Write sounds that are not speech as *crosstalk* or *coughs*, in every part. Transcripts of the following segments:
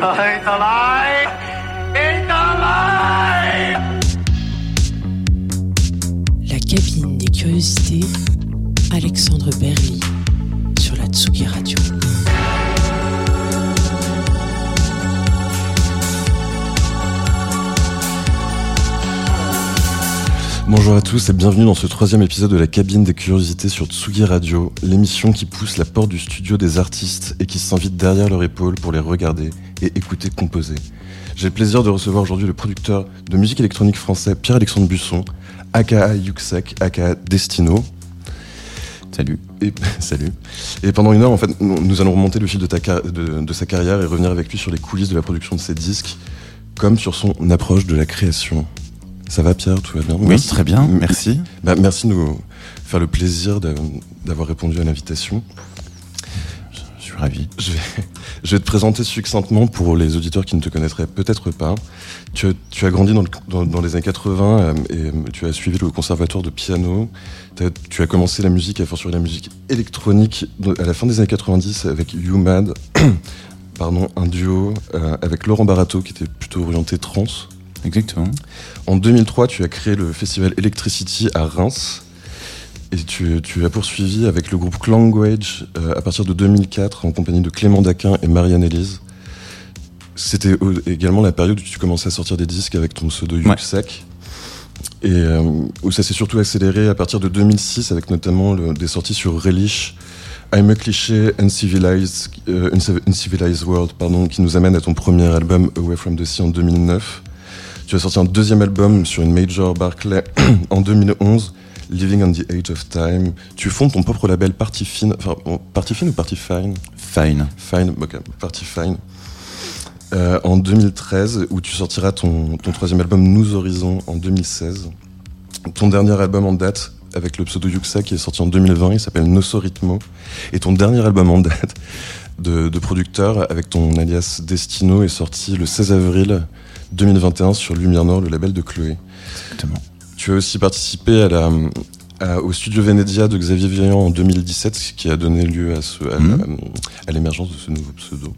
小黑走啦 tous et bienvenue dans ce troisième épisode de la cabine des curiosités sur Tsugi Radio, l'émission qui pousse la porte du studio des artistes et qui s'invite derrière leur épaule pour les regarder et écouter composer. J'ai le plaisir de recevoir aujourd'hui le producteur de musique électronique français Pierre-Alexandre Busson, aka Yuxek, aka Destino. Salut. Et, *laughs* salut. Et pendant une heure, en fait, nous allons remonter le fil de, ta car- de- de sa carrière et revenir avec lui sur les coulisses de la production de ses disques, comme sur son approche de la création. Ça va Pierre, tout va bien Oui, Merci. très bien, merci. Bah, merci de nous faire le plaisir d'a- d'avoir répondu à l'invitation. Je suis ravi. Je vais, *laughs* je vais te présenter succinctement pour les auditeurs qui ne te connaîtraient peut-être pas. Tu, as- tu as grandi dans, le- dans- dans les années 80 euh, et euh, tu as suivi le conservatoire de piano. Tu as commencé la musique, à fortiori la musique électronique, à la fin des années 90 avec You Mad, *clears throat* pardon, un duo euh, avec Laurent Barato qui était plutôt orienté trans. Exactement. En 2003, tu as créé le festival Electricity à Reims. Et tu, tu as poursuivi avec le groupe Language euh, à partir de 2004 en compagnie de Clément Daquin et Marianne Elise. C'était également la période où tu commençais à sortir des disques avec ton pseudo Ouais. Yuxek. Et euh, où ça s'est surtout accéléré à partir de 2006 avec notamment le- des sorties sur Relish, I'm a Cliché, Uncivilized, euh, Unciv- Uncivilized World, pardon, qui nous amène à ton premier album Away from the Sea en 2009. Tu as sorti un deuxième album sur une major Barclay *clears throat* en 2011, Living on the Age of Time. Tu fondes ton propre label Party Fine, enfin, Party Fine ou Party Fine? Fine. Fine, ok, Party Fine. Euh, en 2013, où tu sortiras ton, ton troisième album Nous Horizons en 2016. Ton dernier album en date, avec le pseudo Yuxa, qui est sorti en 2020, il s'appelle Nosso Ritmo. Et ton dernier album en date de, de producteur, avec ton alias Destino, est sorti le 16 avril 2021 sur Lumière Nord, le label de Chloé. Exactement. Tu as aussi participé à la, à- au studio Venedia de Xavier Vian en 2017, ce qui a donné lieu à, ce- à, Mhm. à l'émergence de ce nouveau pseudo.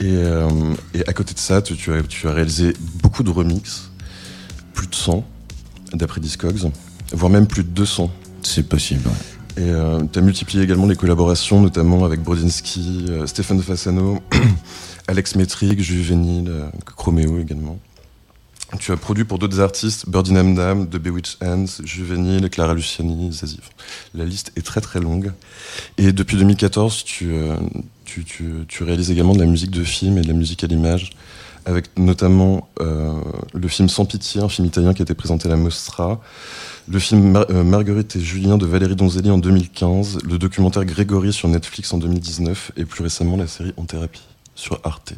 Et, euh, et à côté de ça, tu, tu as, tu as réalisé beaucoup de remixes, plus de 100, d'après Discogs, voire même plus de 200. C'est possible. ouais. Et tu as multiplié également les collaborations, notamment avec Brodinski, euh, Stéphane Fassano, Alex Metric, Juvenile, euh, Chroméo également. Tu as produit pour d'autres artistes, Birdie Namdam, The Bewitched Hands, Juvenile, Clara Luciani, Zazie. La liste est très très longue. Et depuis 2014, tu, euh, tu, réalises également de la musique de film et de la musique à l'image, avec notamment euh, le film Sans pitié, un film italien qui a été présenté à la Mostra, le film Mar- Marguerite et Julien de Valérie Donzelli en 2015, le documentaire Grégory sur Netflix en 2019 et plus récemment la série En thérapie sur Arte.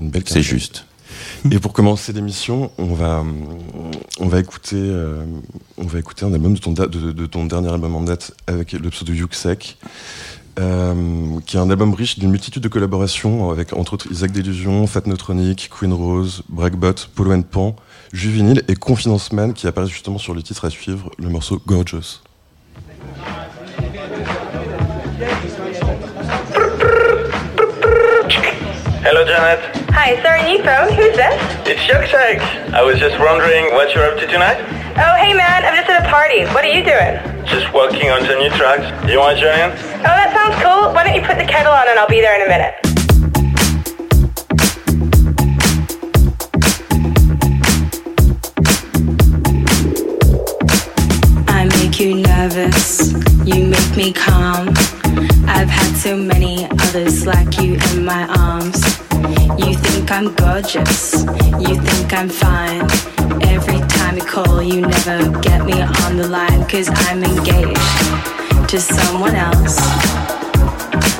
Une belle C'est juste. *laughs* Et pour commencer l'émission, on va, on va écouter, euh, on va écouter un album de ton, de, de ton dernier album en date avec le pseudo Yuxek, euh, qui est un album riche d'une multitude de collaborations avec entre autres Isaac Delusion, Fat Neutronic, Queen Rose, Bragbot, Polo and Pan, Juvenile et Confidence Man qui apparaît justement sur le titre à suivre, le morceau Gorgeous. Hello, Janet. Hi, sorry, new phone. Who's this? It's Yuxek. I was just wondering what you're up to tonight. Oh, hey man, I'm just at a party. What are you doing? Just working on some new tracks. Do you want to join in? Oh, that sounds cool. Why don't you put the kettle on and I'll be there in a minute. I make you nervous, you make me calm. So many others like you in my arms. You think I'm gorgeous, you think I'm fine. Every time you call, you never get me on the line, cause I'm engaged to someone else.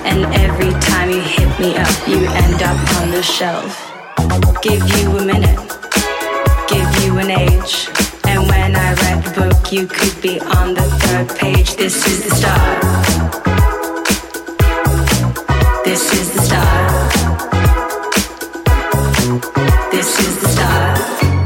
And every time you hit me up, you end up on the shelf. Give you a minute, give you an age. And when I read the book, you could be on the third page. This is the start. This is the start. This is the start.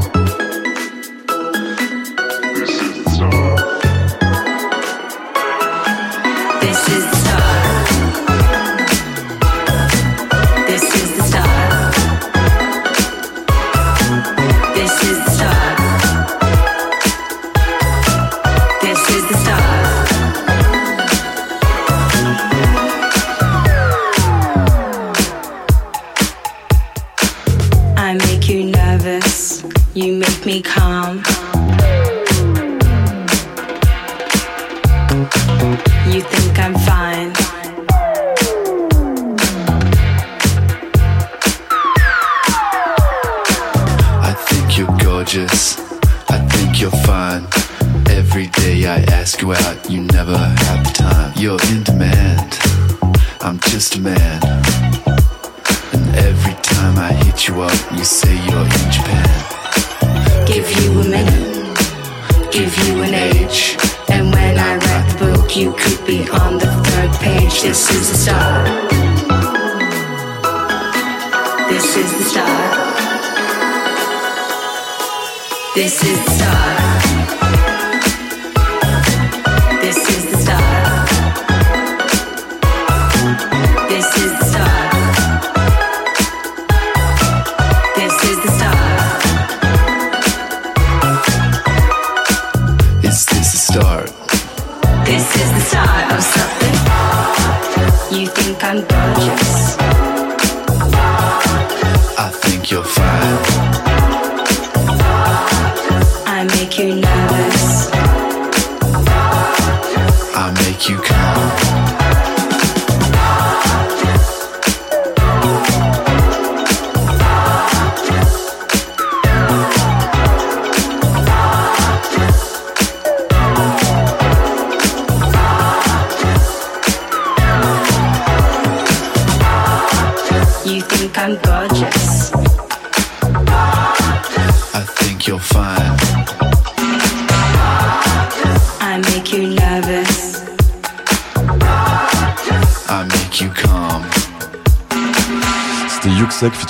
This is the start. This is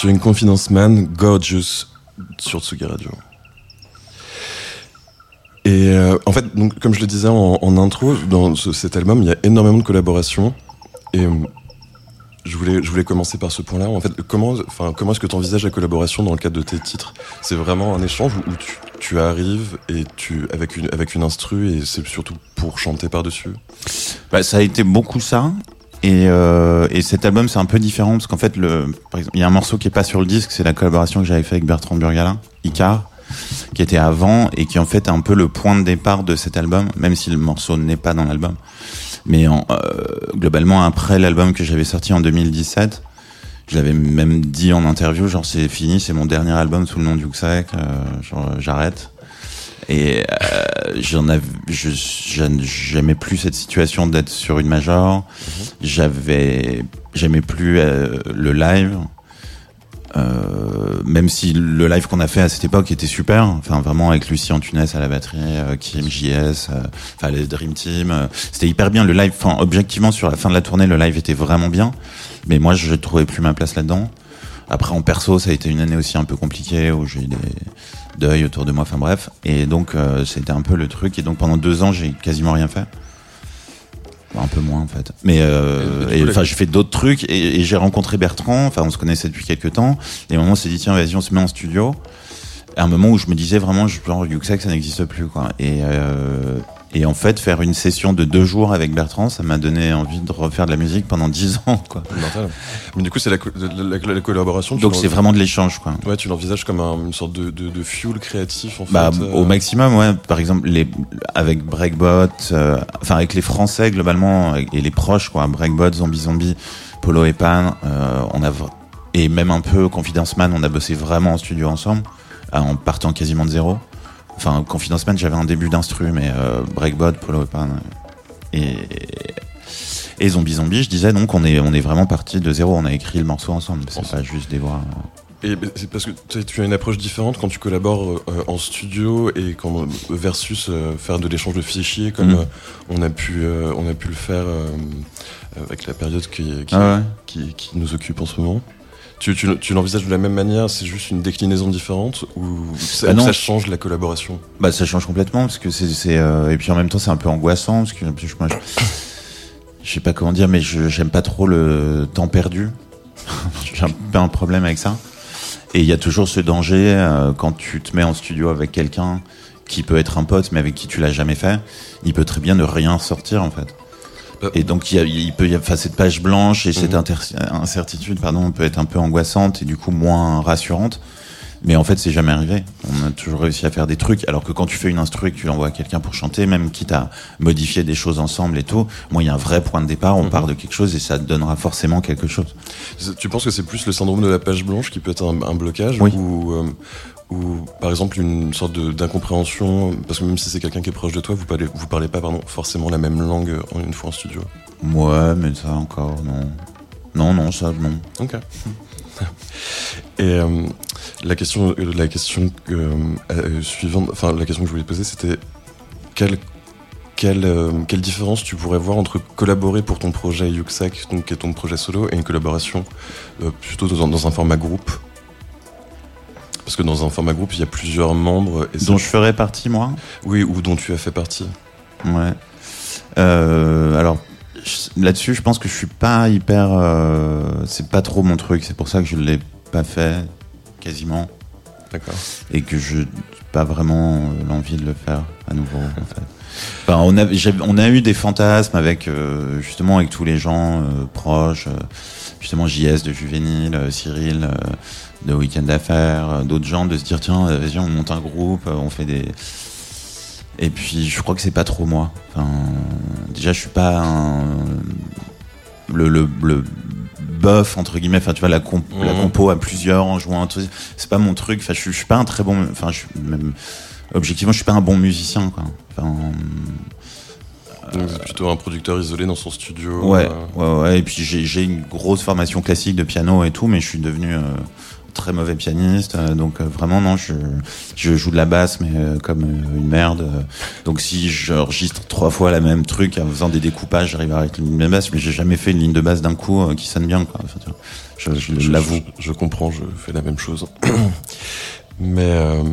Featuring Confidence Man, Gorgeous, sur Tsugi Radio. Et euh, en fait, donc, comme je le disais en, intro, dans ce- cet album, il y a énormément de collaborations. Et euh, je voulais, je voulais commencer par ce point-là. En fait, comment, enfin, comment est-ce que tu envisages la collaboration dans le cadre de tes titres? C'est vraiment un échange où tu, tu arrives et tu avec une avec une instru et c'est surtout pour chanter par-dessus? Bah, ça a été beaucoup ça. Et, euh, et cet album, c'est un peu différent parce qu'en fait, le, par exemple, il y a un morceau qui est pas sur le disque, c'est la collaboration que j'avais fait avec Bertrand Burgala, Icar, qui était avant et qui en fait est un peu le point de départ de cet album, même si le morceau n'est pas dans l'album. Mais en, euh, globalement, après l'album que j'avais sorti en 2017, je l'avais même dit en interview, genre c'est fini, c'est mon dernier album sous le nom du Yuxek, euh, genre j'arrête. Et euh, j'en avais, je, j'aimais plus cette situation d'être sur une major. J'avais, j'aimais plus euh, le live. Euh, même si le live qu'on a fait à cette époque était super, enfin vraiment avec Lucie Antunes à la batterie, euh, Kim JS, euh, enfin les Dream Team, euh, c'était hyper bien le live. Enfin objectivement sur la fin de la tournée, le live était vraiment bien, mais moi je trouvais plus ma place là-dedans. Après en perso, ça a été une année aussi un peu compliquée où j'ai eu des deuils autour de moi, enfin bref, et donc euh, c'était un peu le truc. Et donc pendant deux ans, j'ai quasiment rien fait. Un peu moins en fait. Mais euh, Et- enfin j'ai fait d'autres trucs et, et j'ai rencontré Bertrand. Enfin on se connaissait depuis quelques temps. Et à un moment on s'est dit tiens vas-y on se met en studio. À un moment où je me disais vraiment genre Yuxek ça n'existe plus quoi. Et euh, et en fait faire une session de deux jours avec Bertrand ça m'a donné envie de refaire de la musique pendant dix *laughs* ans quoi. Mais du coup, c'est la, co- la, la- la collaboration. Donc c'est vraiment de l'échange quoi. Ouais, tu l'envisages comme un- une sorte de, de, de fuel créatif en Bah, fait. euh, au maximum, ouais. Par exemple, les, avec Breakbot, euh, enfin avec les Français globalement et les proches, quoi. Breakbot, Zombie Zombie, Polo et Pan, euh, on a et même un peu Confidence Man, on a bossé vraiment en studio ensemble, en partant quasiment de zéro. Enfin, Confidence Man, j'avais un début d'instru, mais euh, Breakbot, Polo et Pan et et Zombie Zombie, je disais donc on est on est vraiment parti de zéro. On a écrit le morceau ensemble. C'est pas juste des voix. euh. Et c'est parce que tu as une approche différente quand tu collabores euh, en studio et quand versus euh, faire de l'échange de fichiers comme euh, on a pu euh, on a pu le faire euh, avec la période qui qui, Ah ouais. qui, qui nous occupe en ce moment. Tu, tu, tu l'envisages de la même manière, c'est juste une déclinaison différente ou ça, Bah non. ça change la collaboration? Bah ça change complètement parce que c'est euh, et puis en même temps c'est un peu angoissant parce que je, moi, je, je sais pas comment dire mais je j'aime pas trop le temps perdu. *laughs* J'ai un peu un problème avec ça. Et il y a toujours ce danger euh, quand tu te mets en studio avec quelqu'un qui peut être un pote mais avec qui tu l'as jamais fait, il peut très bien ne rien sortir en fait. Bah, Et donc il, y a, il peut y avoir cette page blanche et cette Mhm. incertitude pardon peut être un peu angoissante et du coup moins rassurante. Mais en fait, c'est jamais arrivé. On a toujours réussi à faire des trucs. Alors que quand tu fais une instru et que tu l'envoies à quelqu'un pour chanter, même quitte à modifier des choses ensemble et tout, moi, il y a un vrai point de départ. On Mhm. part de quelque chose et ça te donnera forcément quelque chose. Tu penses que c'est plus le syndrome de la page blanche qui peut être un, un blocage Oui. ou, euh, ou par exemple une sorte d'incompréhension parce que même si c'est quelqu'un qui est proche de toi, vous parlez, vous parlez pas pardon, forcément la même langue en une fois en studio. Ouais, mais ça encore, non. Non, non, ça, non. Ok. *laughs* Et euh, la question, euh, la question que, euh, suivante, enfin la question que je voulais poser, c'était quelle, quelle, euh, quelle différence tu pourrais voir entre collaborer pour ton projet Yuxak, donc qui est ton projet solo, et une collaboration plutôt dans un format groupe? Parce que dans un format groupe, il y a plusieurs membres. Et Dont je ferais partie, moi Oui, ou dont tu as fait partie. Ouais. Euh, alors là-dessus, je pense que je suis pas hyper. euh, c'est pas trop mon truc. C'est pour ça que je l'ai pas fait quasiment D'accord. et que je n'ai pas vraiment euh, l'envie de le faire à nouveau. En *laughs* fait. Enfin, on a, j'ai- on a eu des fantasmes avec euh, justement avec tous les gens euh, proches, euh, justement JS de Juvénile, Cyril de Weekend d'affaires, euh, d'autres gens de se dire tiens euh, vas-y on monte un groupe, euh, on fait des et puis je crois que c'est pas trop moi. Enfin, déjà je suis pas un, le, le, le bof entre guillemets. Enfin tu vois la, comp- la Mhm. compo à plusieurs en jouant un truc, c'est pas mon truc. Enfin je, suis- je suis pas un très bon. Enfin je suis même objectivement je suis pas un bon musicien quoi. Enfin, Donc c'est plutôt un producteur isolé dans son studio. Ouais, euh, ouais, ouais. Et puis j'ai j'ai une grosse formation classique de piano et tout, mais je suis devenu euh, très mauvais pianiste. euh, donc euh, vraiment non, je, je joue de la basse, mais euh, comme une merde. donc si j'enregistre trois fois la même truc en faisant des découpages, j'arrive à avec une ligne de basse, mais j'ai jamais fait une ligne de basse d'un coup qui sonne bien. Quoi. Enfin, je je Je- l'avoue. Je, comprends, je fais la même chose. *coughs* mais, euh,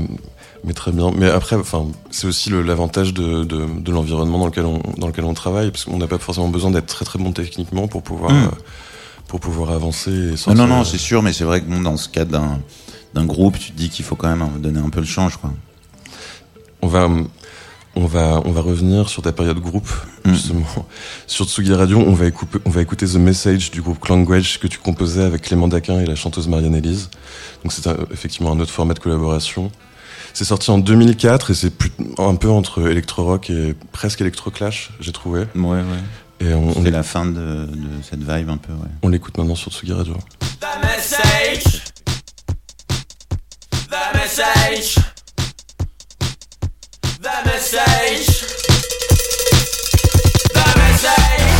mais très bien. Mais après, enfin, c'est aussi l'avantage de, de, de l'environnement dans lequel on dans lequel on travaille, parce qu'on n'a pas forcément besoin d'être très très bon techniquement pour pouvoir Mm. euh, pour pouvoir avancer. Non, non, non, c'est sûr, mais c'est vrai que bon, dans ce cadre d'un d'un groupe, tu te dis qu'il faut quand même donner un peu le change, quoi. On va on va on va revenir sur ta période groupe Mm. justement. Sur Tsugi Radio, on va écouter on va écouter The Message du groupe Language que tu composais avec Clément Daquin et la chanteuse Marianne Elise. Donc c'est un- effectivement un autre format de collaboration. C'est sorti en 2004 et c'est plus- un peu entre électro-rock et presque électro-clash, j'ai trouvé. Ouais, ouais. Et on, on la fin de, de cette vibe un peu, ouais. on l'écoute maintenant sur Tsugi Radio. The message. The message. The message. The message.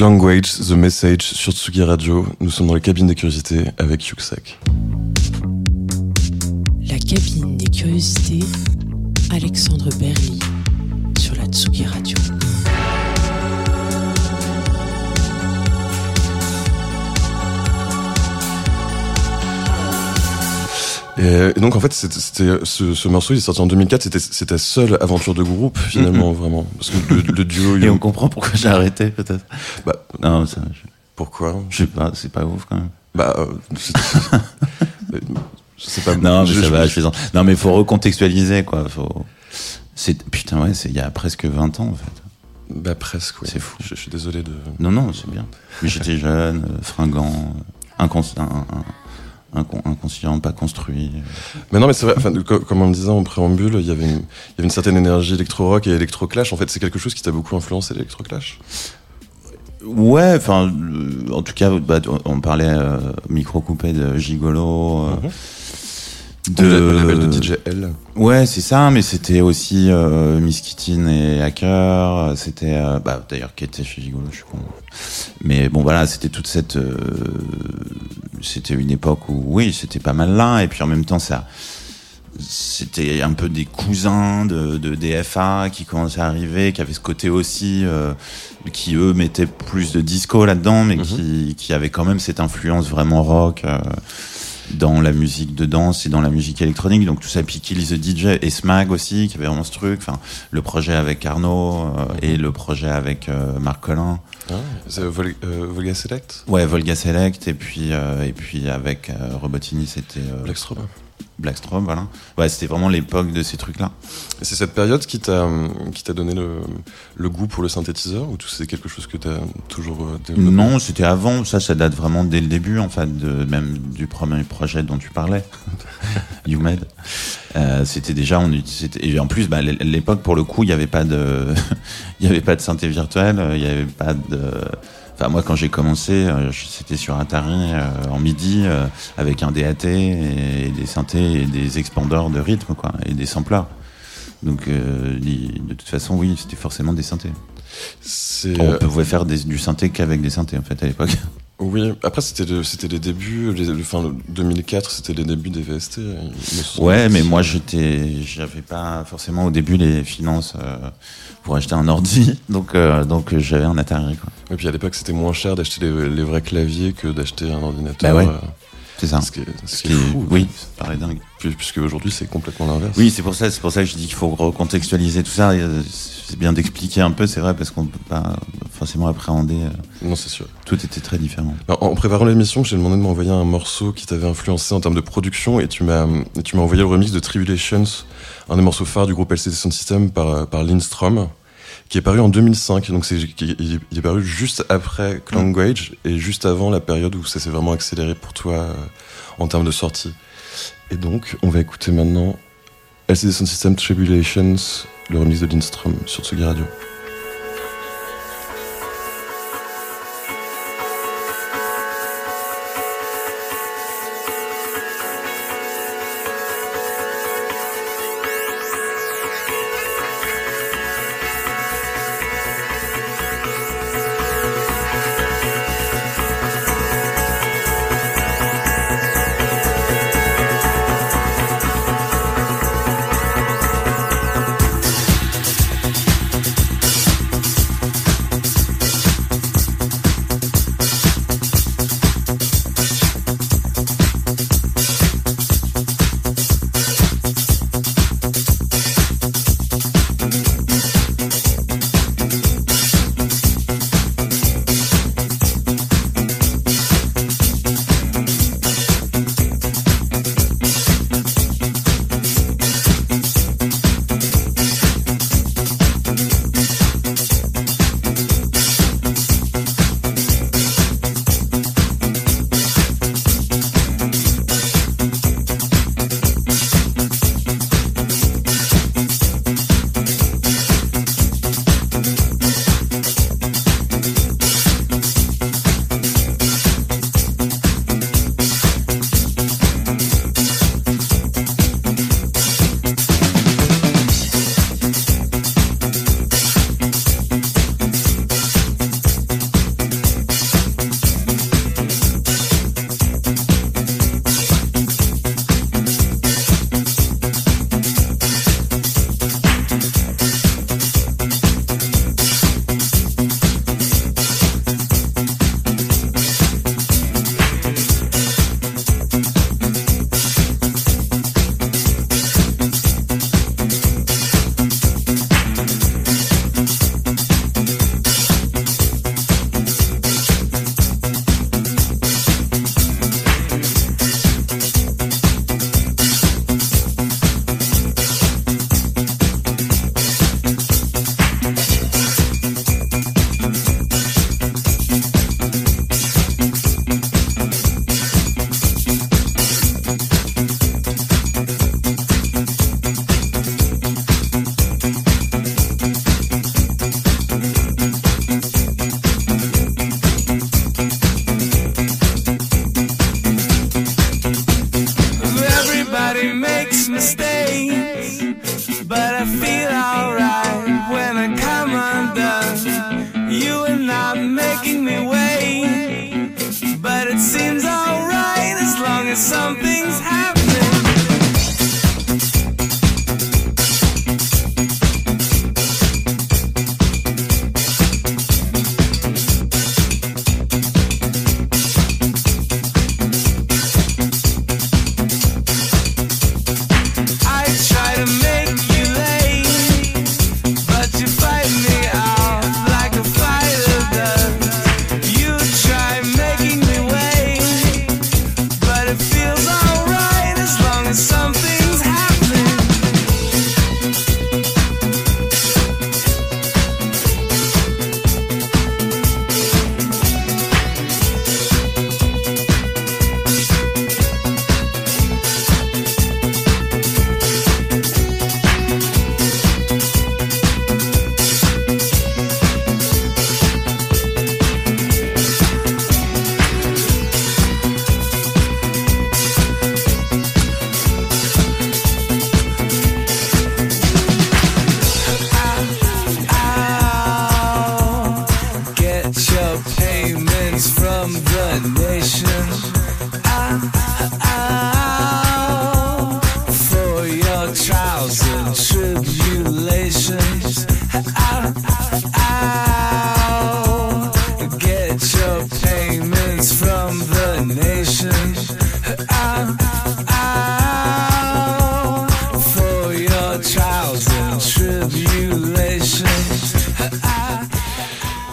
Language, The Message sur Tsugi Radio. Nous sommes dans la cabine des curiosités avec Yuxak. La cabine des curiosités, Alexandre Berly sur la Tsugi Radio. Et, et donc en fait, c'était c'était- ce, ce morceau, il est sorti en 2004. C'était ta seule aventure de groupe finalement, vraiment. Parce que le, le duo, *laughs* Et on comprend pourquoi j'ai arrêté, peut-être. bah, Non, ça, je, pourquoi je sais pas, c'est pas ouf quand même. Bah, euh, c'est- euh, pas. *laughs* Non, mais je- ça je- va, je fais Non, mais faut recontextualiser, quoi. Faut... C'est, putain, ouais, c'est il y a presque 20 ans, en fait. Bah presque. oui. C'est fou. Je, suis désolé de. Non, non, c'est bien. Mais j'étais jeune, euh, fringant, euh, incons- un- un- incon- inconscient, pas construit. Mais non, mais c'est vrai. Enfin, comme on le disait en préambule, il y avait une, il y avait une certaine énergie électro-rock et électro-clash. En fait, c'est quelque chose qui t'a beaucoup influencé l'électro-clash? Ouais, enfin, en tout cas, bah, on parlait euh, micro coupé de Gigolo. euh, Mhm. De Le label de DJ L. Ouais, c'est ça, mais c'était aussi euh, Miss Kittin et Hacker. euh, C'était, euh, bah, d'ailleurs, qui était chez Gigolo, je suis con. Mais bon, voilà, c'était toute cette, euh, c'était une époque où, oui, c'était pas mal là, et puis en même temps, ça, c'était un peu des cousins de, de DFA qui commençaient à arriver, qui avaient ce côté aussi, euh, qui eux mettaient plus de disco là-dedans, mais qui, qui avaient quand même cette influence vraiment rock. Dans la musique de danse et dans la musique électronique. Donc tout ça, puis Kill the DJ et Smag aussi, qui avait vraiment ce truc. Enfin, le projet avec Arnaud euh, et le projet avec euh, Marc Collin. Ah, Vol- euh, Volga Select? Ouais, Volga Select et puis et puis avec Robotini, c'était Blackstrom. Blackstrom, voilà. Ouais, c'était vraiment l'époque de ces trucs-là. Et c'est cette période qui t'a qui t'a donné le, le goût pour le synthétiseur ou c'est quelque chose que t'as toujours euh, développé? Non, c'était avant. Ça, ça date vraiment dès le début, en fait, de, même du premier projet dont tu parlais, *laughs* YouMed. Euh, c'était déjà, on c'était, et en plus, bah, l'époque, pour le coup, il n'y avait pas de, *laughs* il y avait pas de synthé virtuel, euh, il n'y avait pas de, enfin, moi, quand j'ai commencé, euh, c'était sur Atari, euh, en midi, euh, avec un DAT et des synthés et des expandeurs de rythme, quoi, et des samplers. Donc, euh, de toute façon, oui, c'était forcément des synthés. On pouvait faire des- du synthé qu'avec des synthés, en fait, à l'époque. Oui. Après c'était le- c'était les débuts. Les, le, le 2004 c'était les débuts des VST. semble. Ouais, mais moi j'étais, j'avais pas forcément au début les finances euh, pour acheter un ordi, *laughs* donc euh, donc euh, j'avais un Atari quoi. Et puis à l'époque c'était moins cher d'acheter les, les vrais claviers que d'acheter un ordinateur. Bah ouais. euh, C'est ça. ce qui est, ce qui est fou. oui, ça paraît dingue. Puis- Puisque aujourd'hui c'est complètement l'inverse. Oui, c'est pour ça, c'est pour ça que je dis qu'il faut recontextualiser tout ça. Euh, C'est bien d'expliquer un peu, c'est vrai, parce qu'on peut pas forcément appréhender. euh, Non c'est sûr. Tout était très différent. Alors, en préparant l'émission, j'ai demandé de m'envoyer un morceau qui t'avait influencé en termes de production et tu m'as et tu m'as envoyé le remix de Tribulations, un des morceaux phares du groupe LCD Sound System par par Lindstrom, qui est paru en 2005. Donc c'est il, est- paru juste après Language et juste avant la période où ça s'est vraiment accéléré pour toi euh, en termes de sortie. Et donc on va écouter maintenant LCD Sound System Tribulations, le remix de Lindstrom sur Tsugi Radio.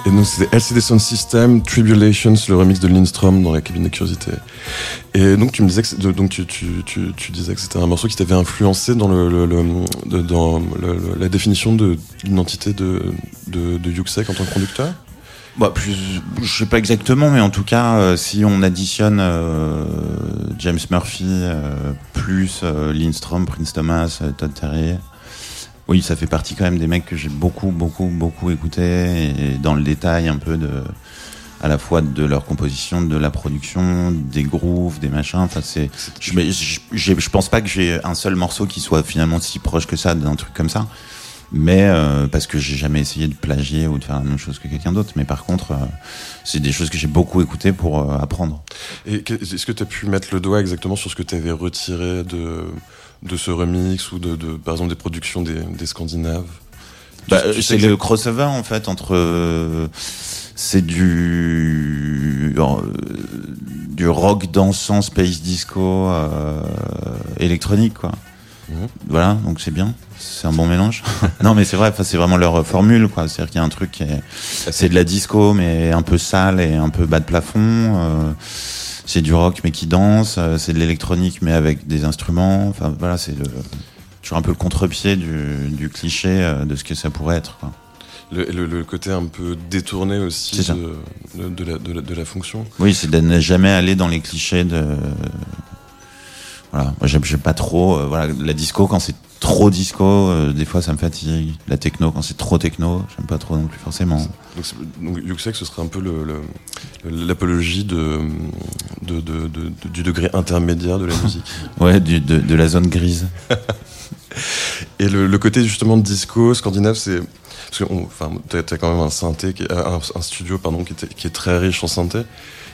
Et donc c'était LCD Sound System, Tribulations, le remix de Lindstrom dans la cabine de curiosité. Et donc tu me disais que, donc tu, disais que c'était un morceau qui t'avait influencé dans, la définition de l'identité de, de, de Yuxek en tant que conducteur? Bah, plus, je sais pas exactement, mais en tout cas, euh, si on additionne euh, James Murphy euh, plus Lindstrom, Prince Thomas, Todd Terry, oui, ça fait partie quand même des mecs que j'ai beaucoup, beaucoup, beaucoup écouté et dans le détail un peu de, à la fois de leur composition, de la production, des grooves, des machins. Enfin, c'est, je, je, pense pas que j'ai un seul morceau qui soit finalement si proche que ça d'un truc comme ça. Mais euh, parce que j'ai jamais essayé de plagier ou de faire la même chose que quelqu'un d'autre. Mais par contre, euh, c'est des choses que j'ai beaucoup écoutées pour euh, apprendre. Et est-ce que tu as pu mettre le doigt exactement sur ce que tu avais retiré de, de ce remix ou de, de, par exemple des productions des, des Scandinaves Bah, sais c'est le crossover en fait entre euh, c'est du euh, du rock dansant space disco euh, électronique quoi. Mhm. Voilà, donc c'est bien, c'est un bon mélange. *laughs* non mais c'est vrai, enfin, c'est vraiment leur formule quoi. C'est-à-dire qu'il y a un truc qui est c'est de la disco mais un peu sale et un peu bas de plafond. euh, c'est du rock mais qui danse. euh, c'est de l'électronique mais avec des instruments. Enfin voilà, c'est le toujours un peu le contre-pied du, du cliché euh, de ce que ça pourrait être. Quoi. le, le, le côté un peu détourné aussi de, la, de, la, de la fonction Oui, c'est de ne jamais aller dans les clichés de. Voilà, moi j'aime j'aime pas trop. euh, voilà, la disco quand c'est trop disco, euh, des fois ça me fatigue. La techno quand c'est trop techno, j'aime pas trop non plus forcément. Donc, donc Yuxek, ce serait un peu le- le- l'apologie de, de, de, du degré intermédiaire de la *laughs* musique. Ouais, du- de, de la zone grise. *laughs* Et le, le côté justement de disco scandinave, c'est parce que enfin, t'as as quand même un synthé, est- un, studio pardon qui, est très riche en synthé.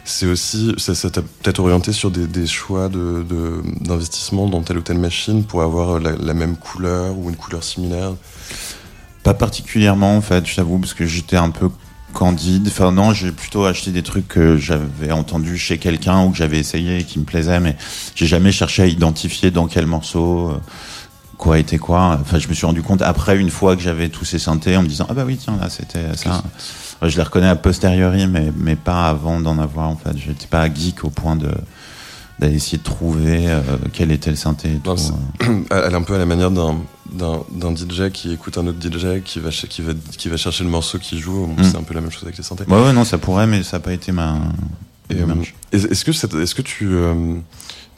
C'est aussi, ça t'a peut-être orienté sur des, choix d'investissement dans telle ou telle machine pour avoir la, la même couleur ou une couleur similaire? Pas particulièrement en fait, je t'avoue, parce que j'étais un peu candide. Enfin non, j'ai plutôt acheté des trucs que j'avais entendus chez quelqu'un ou que j'avais essayé et qui me plaisaient, mais j'ai jamais cherché à identifier dans quel morceau euh, quoi était quoi. Enfin, je me suis rendu compte après une fois que j'avais tous ces synthés en me disant ah bah oui tiens là c'était ça. Je les reconnais a posteriori, mais mais pas avant d'en avoir en fait. J'étais pas geek au point de d'aller essayer de trouver euh, quel était le synthé. Et tout. *clears throat* Elle est un peu à la manière d'un d'un DJ qui écoute un autre DJ qui va ch- qui va qui va chercher le morceau qui joue. Mm. C'est un peu la même chose avec les synthés. Ouais ouais non ça pourrait, mais ça n'a pas été ma. Euh, Est-ce que, est-ce que tu, euh,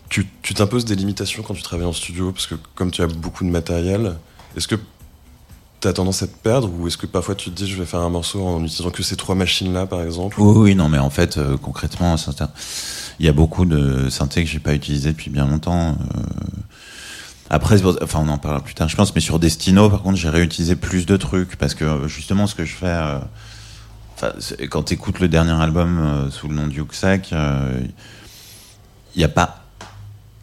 tu, t'imposes des limitations quand tu travailles en studio Parce que comme tu as beaucoup de matériel, est-ce que tu as tendance à te perdre ou est-ce que parfois tu te dis je vais faire un morceau en utilisant que ces trois machines-là par exemple? Oui, oui, non, mais en fait, euh, concrètement, il y a beaucoup de synthés que j'ai pas utilisé depuis bien longtemps. euh, Après, enfin, on en parlera plus tard, je pense, mais sur Destino, par contre, j'ai réutilisé plus de trucs parce que euh, justement, ce que je fais, quand tu écoutes le dernier album sous le nom de Yuxek, il n'y a pas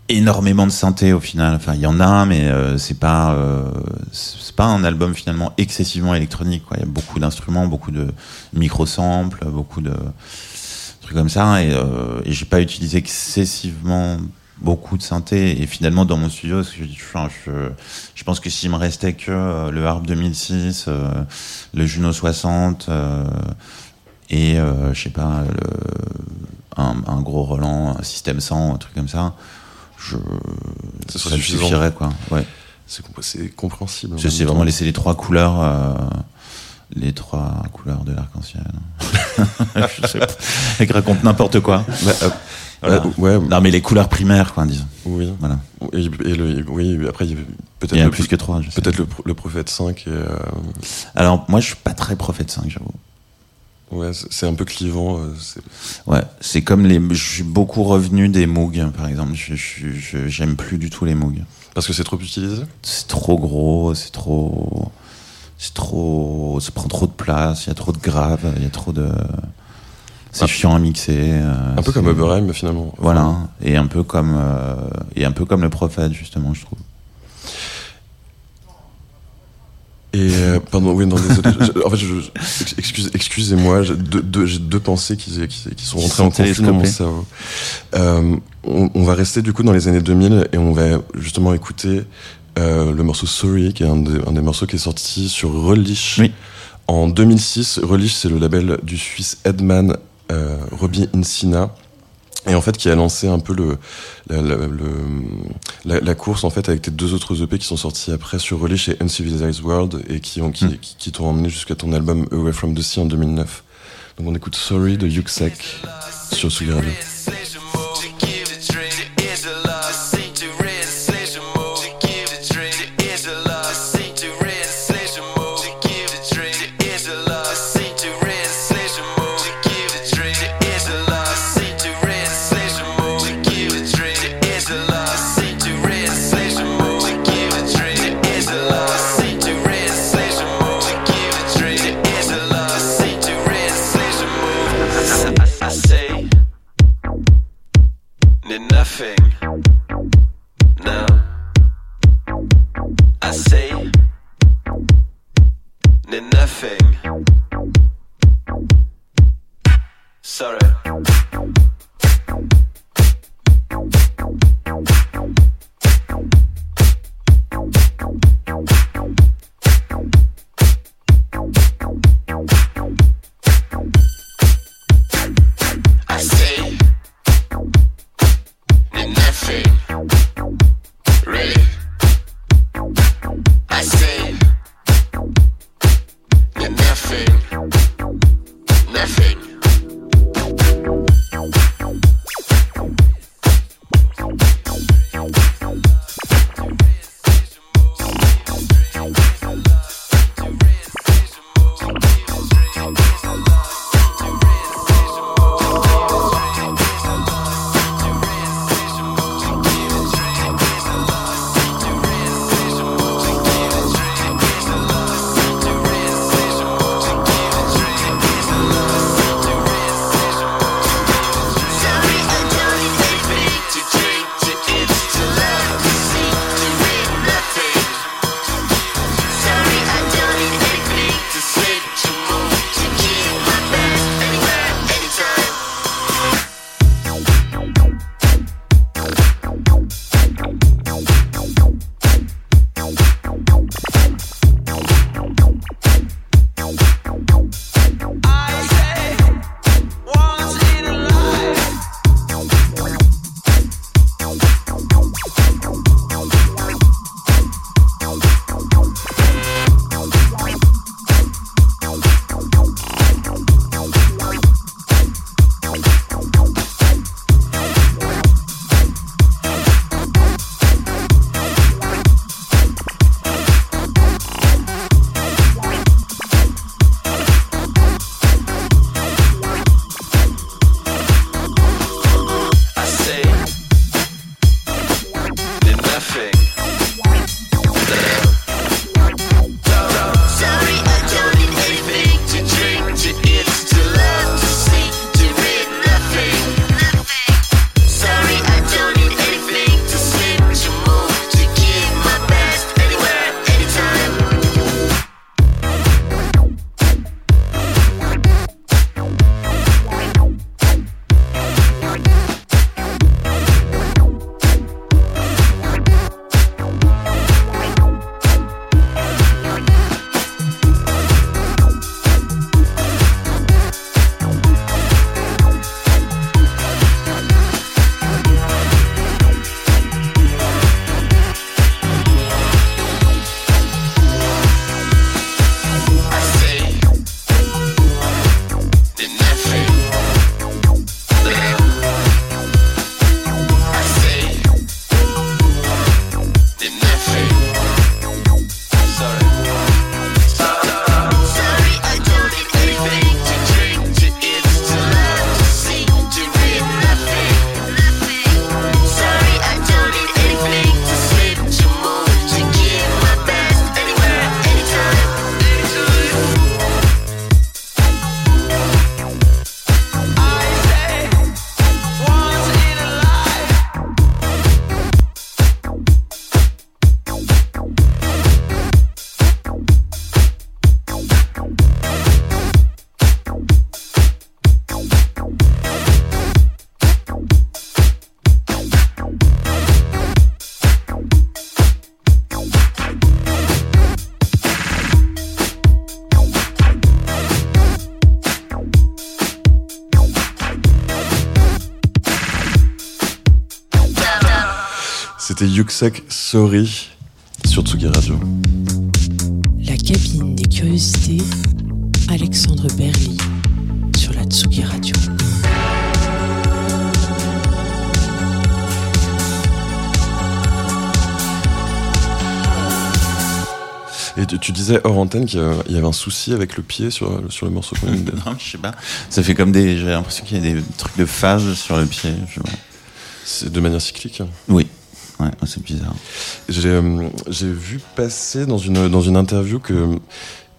énormément de synthé au final. Enfin, il y en a, mais euh, c'est pas, euh, c'est pas un album finalement excessivement électronique. quoi. Il y a beaucoup d'instruments, beaucoup de micro-samples, beaucoup de trucs comme ça, et, euh, et j'ai pas utilisé excessivement beaucoup de synthé. Et finalement, dans mon studio, je, je, pense que s'il me restait que euh, le Harp 2006, euh, le Juno 60 euh, et je sais pas, un, un gros Roland, un système 100, un truc comme ça, je, Ce ça suffirait quoi. Ouais. C'est comp- c'est compréhensible. Sais vraiment laisser les trois couleurs, euh, les trois couleurs de l'arc-en-ciel. *laughs* je sais pas. *laughs* Elle raconte n'importe quoi. Bah, euh, Voilà. euh, ouais, Non, mais les couleurs primaires, quoi, disons. oui. Voilà. Et, et le, oui, après, il y a peut-être Il y en a le, plus que trois, je sais. peut-être le, le prophète 5. Et, euh, Alors, moi, je suis pas très prophète 5, j'avoue. Ouais, c'est un peu clivant. euh, Ouais, c'est comme les. Je suis beaucoup revenu des Moog, par exemple. Je, j'aime plus du tout les Moog. Parce que c'est trop utilisé? C'est trop gros, c'est trop. C'est trop. Ça prend trop de place, il y a trop de graves, il y a trop de. C'est Ah. chiant à mixer. euh, Un peu comme Oberheim, finalement. Voilà, et un peu comme euh, et un peu comme le prophète justement, je trouve. Et euh, pardon, oui, non, désolé. Je- en fait, je, je- excuse, excusez-moi, j'ai deux, deux- pensées qui, qui, qui sont rentrées en conflit dans mon cerveau. Euh, on, on va rester du coup dans les années 2000 et on va justement écouter euh, le morceau Sorry, qui est un des, un des morceaux qui est sorti sur Relish Oui. en 2006. Relish, c'est le label du Suisse Edman euh, Robbie Insina. Et en fait, qui a lancé un peu le, la, la- la, la course en fait avec tes deux autres EP qui sont sortis après sur Relish et Uncivilized World et qui ont qui, Mm. qui, qui t'ont emmené jusqu'à ton album Away from the Sea en 2009. Donc on écoute Sorry de Yuxek sur Sugi Radio. Sorry sur Tsugi Radio. La cabine des curiosités, Alexandre Berly sur la Tsugi Radio. Et tu, disais hors antenne qu'il y a- il y avait un souci avec le pied sur, sur le morceau qu'on de- Non, je sais pas. Ça fait comme des. J'ai l'impression qu'il y a des trucs de phase sur le pied. je sais pas. C'est de manière cyclique. Oui. Ouais, c'est bizarre. J'ai euh, j'ai vu passer dans une, dans une interview que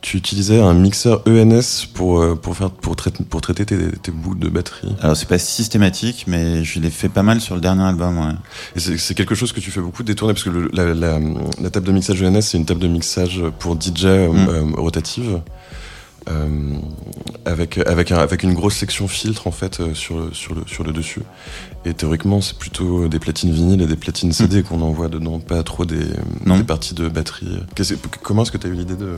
tu utilisais un mixeur ENS pour, euh, pour, faire, pour, traiter, pour traiter tes, tes bouts de batterie. Alors, c'est pas systématique, mais je l'ai fait pas mal sur le dernier album, ouais. Et c'est quelque chose que tu fais beaucoup détourner parce que le- la, la, la table de mixage ENS, c'est une table de mixage pour DJ euh, Mm. euh, rotative. Euh, avec avec un, avec une grosse section filtre en fait euh, sur le, sur le sur le dessus et théoriquement c'est plutôt des platines vinyles et des platines CD qu'on envoie dedans pas trop des, parties de batterie comment est-ce que tu as eu l'idée de,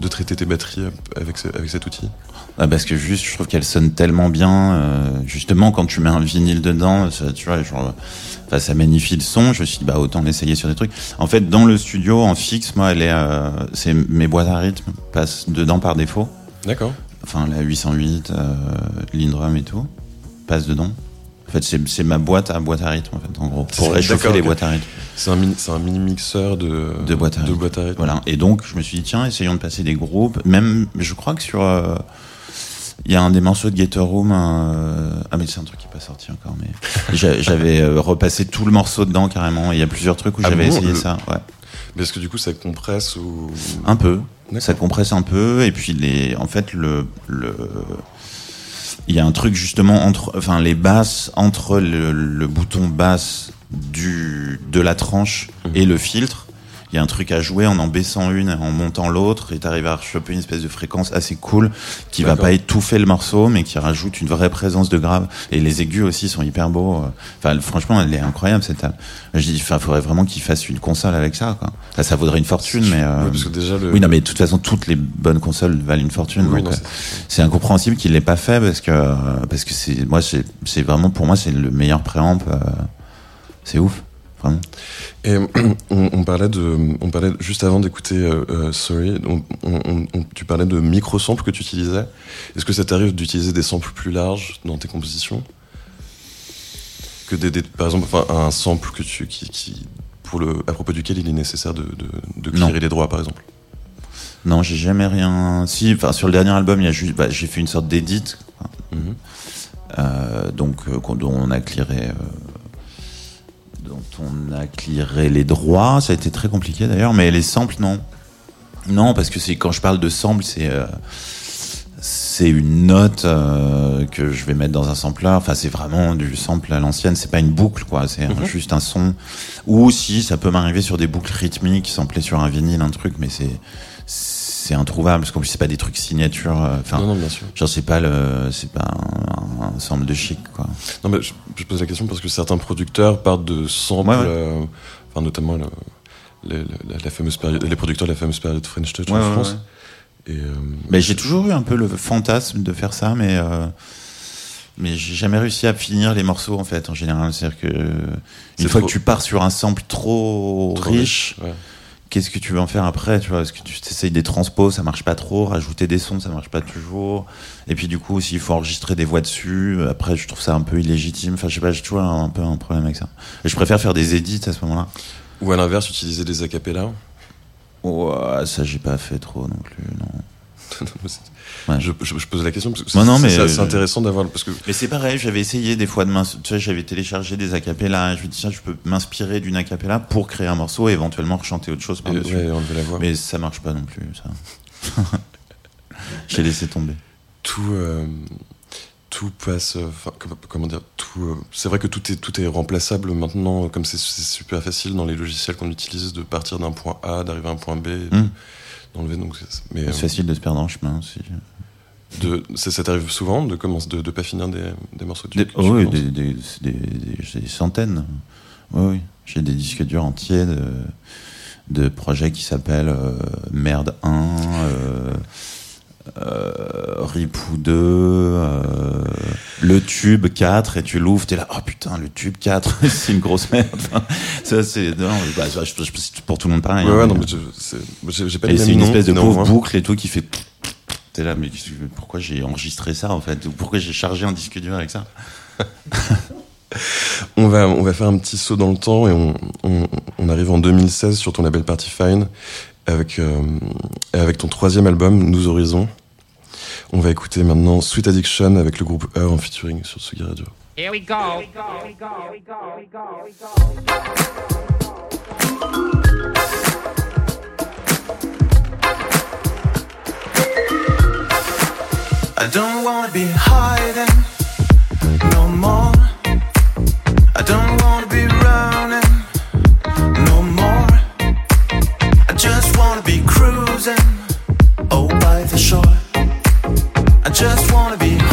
de traiter tes batteries avec ce- avec cet outil? Ah, parce que juste, je trouve qu'elle sonne tellement bien. euh, justement, quand tu mets un vinyle dedans, ça, tu vois, genre, euh, enfin, ça magnifie le son. Je me suis dit, bah, autant l'essayer sur des trucs. En fait, dans le studio, en fixe, moi, elle est, euh, c'est mes boîtes à rythme passent dedans par défaut. D'accord Enfin, la 808, euh, Lindrum et tout, passe dedans. En fait, c'est c'est ma boîte à boîte à rythme, en fait, en gros, pour réchauffer les boîtes à rythme. c'est un un mini mixeur de De boîte à de rythme. boîte à rythme. Voilà. Et donc, je me suis dit, tiens, essayons de passer des groupes. Même, je crois que sur. euh, Il y a un des morceaux de Gator Room. euh, Ah, mais c'est un truc qui n'est pas sorti encore. Mais *laughs* j'a- j'avais euh, repassé tout le morceau dedans carrément. Il y a plusieurs trucs où Ah j'avais bon, essayé le- ça. Ouais. Mais est-ce que du coup ça compresse ou? Un peu. Ça compresse un peu. Et puis, les, en fait, le. le il y a un truc justement entre, enfin, les basses entre le, le bouton basse du de la tranche Mhm. et le filtre. Il y a un truc à jouer en en baissant une et en montant l'autre et t'arrives à choper une espèce de fréquence assez cool qui va pas étouffer le morceau mais qui rajoute une vraie présence de grave et les aigus aussi sont hyper beaux. Enfin franchement elle est incroyable cette table. Je dis enfin faudrait vraiment qu'ils fassent une console avec ça quoi. Ça vaudrait une fortune mais euh, Ouais, parce que déjà le oui non mais de toute façon toutes les bonnes consoles valent une fortune Oui, euh, c'est- incompréhensible qu'il l'ait pas fait parce que euh, parce que c'est moi c'est vraiment pour moi c'est le meilleur préamp euh, c'est ouf Et *clears throat* on, on parlait de, on parlait juste avant d'écouter euh, euh, Sorry, on, on- on- tu parlais de micro-samples que tu utilisais. Est-ce que ça t'arrive d'utiliser des samples plus larges dans tes compositions? Que des, des- par exemple, enfin, un sample que tu, qui, qui, pour le, à propos duquel il est nécessaire de, de, de les droits, par exemple? non j'ai jamais rien si enfin sur le dernier album il y a juste bah, j'ai fait une sorte d'édit. Euh, donc qu'on- dont on a clearé euh, dont on a clearé les droits. Ça a été très compliqué d'ailleurs mais les samples non. Non parce que c'est quand je parle de sample c'est euh, c'est une note euh, que je vais mettre dans un sampler. Enfin c'est vraiment du sample à l'ancienne. C'est pas une boucle quoi. C'est Mhm. juste un son. Ou si ça peut m'arriver sur des boucles rythmiques samplées sur un vinyle un truc mais c'est c'est introuvable parce qu'en plus c'est pas des trucs signature euh, enfin non, non, bien sûr. Genre c'est pas le, c'est pas un, un sample de chic quoi. Non, mais je, je pose la question parce que certains producteurs partent de samples, Ouais, ouais. euh, enfin, notamment le- les, la, la fameuse période, les producteurs de la fameuse période French Touch en France. Et, euh, Mais j'ai toujours eu un peu le fantasme de faire ça, mais euh, mais j'ai jamais réussi à finir les morceaux en fait en général. C'est-à-dire que C'est une fois trop- que tu pars sur un sample trop, trop riche, ouais. Qu'est-ce que tu veux en faire après Tu vois, est-ce que tu essayes des transpos, ça marche pas trop. Rajouter des sons, ça marche pas toujours. Et puis du coup, s'il faut enregistrer des voix dessus, après je trouve ça un peu illégitime. Enfin, je sais pas, j'ai toujours un, peu un problème avec ça. Et je préfère faire des edits à ce moment-là. Ou à l'inverse, utiliser des acapellas. Ouais, ça j'ai pas fait trop non plus, non. *laughs* Ouais. je, je, je pose la question parce que Non, c'est- non, mais- c'est assez intéressant d'avoir parce que Mais c'est pareil, j'avais essayé des fois de m'ins- tu sais, j'avais téléchargé des acapellas, je me dis tiens, je peux m'inspirer d'une acapella pour créer un morceau et éventuellement rechanter autre chose et- par-dessus. ouais, enlever la voix. Mais ça marche pas non plus, ça. *laughs* J'ai laissé tomber. tout euh, tout passe enfin com- comment dire tout euh, c'est vrai que tout est tout est remplaçable maintenant comme c'est c'est super facile dans les logiciels qu'on utilise de partir d'un point A d'arriver à un point B et C'est- euh, facile de se perdre en chemin aussi. de ça, ça t'arrive souvent de de, de pas finir des, des morceaux Des, tu oh oui, des, des, centaines. Oui, oui. J'ai des disques durs entiers de, de projets qui s'appellent euh, Merde 1, euh, euh, Ripou 2, euh, le Tube 4, et tu l'ouvres, t'es là, oh putain, le Tube 4, *laughs* c'est une grosse merde. Ça, c'est, bah, pour tout le monde pareil. Ouais, hein, ouais, non, c'est- j'ai pas et c'est une espèce de pauvre boucle et tout qui fait. T'es là, mais pourquoi j'ai enregistré ça en fait? Ou pourquoi j'ai chargé un disque dur avec ça? *laughs* On va, on va faire un petit saut dans le temps et on, on, on arrive en 2016 sur ton label Party Fine avec, euh, avec ton troisième album, Nous Horizons. On va écouter maintenant Sweet Addiction avec le groupe Heure en featuring sur Sugi Radio. Here we go. I don't wanna be hiding no more. I don't wanna be just wanna be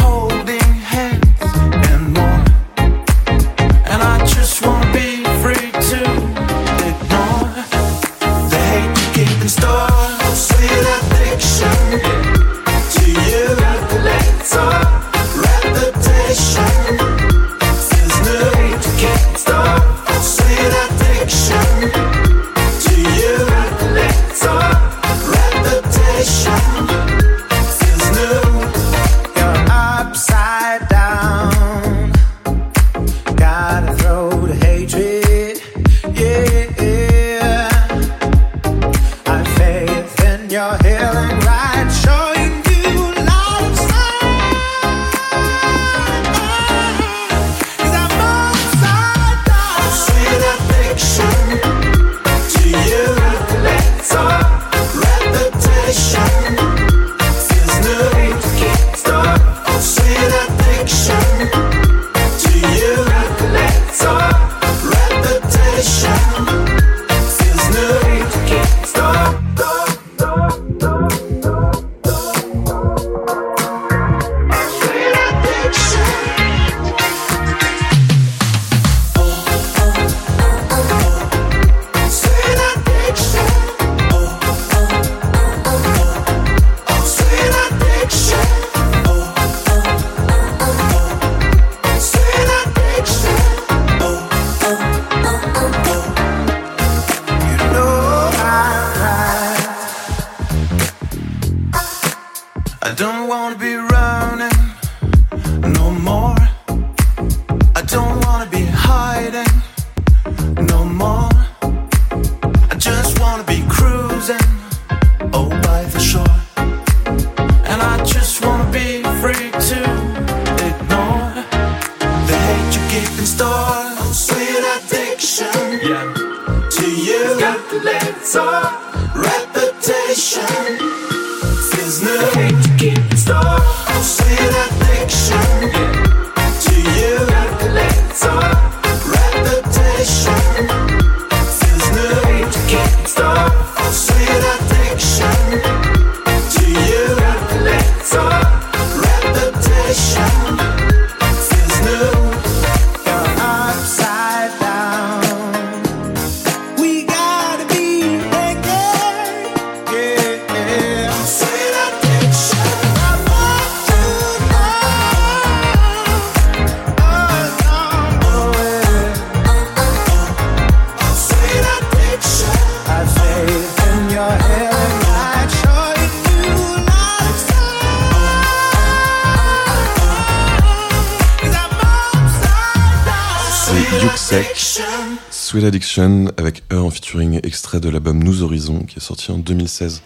Avec Heure en featuring extrait de l'album Nous Horizons qui est sorti en 2016.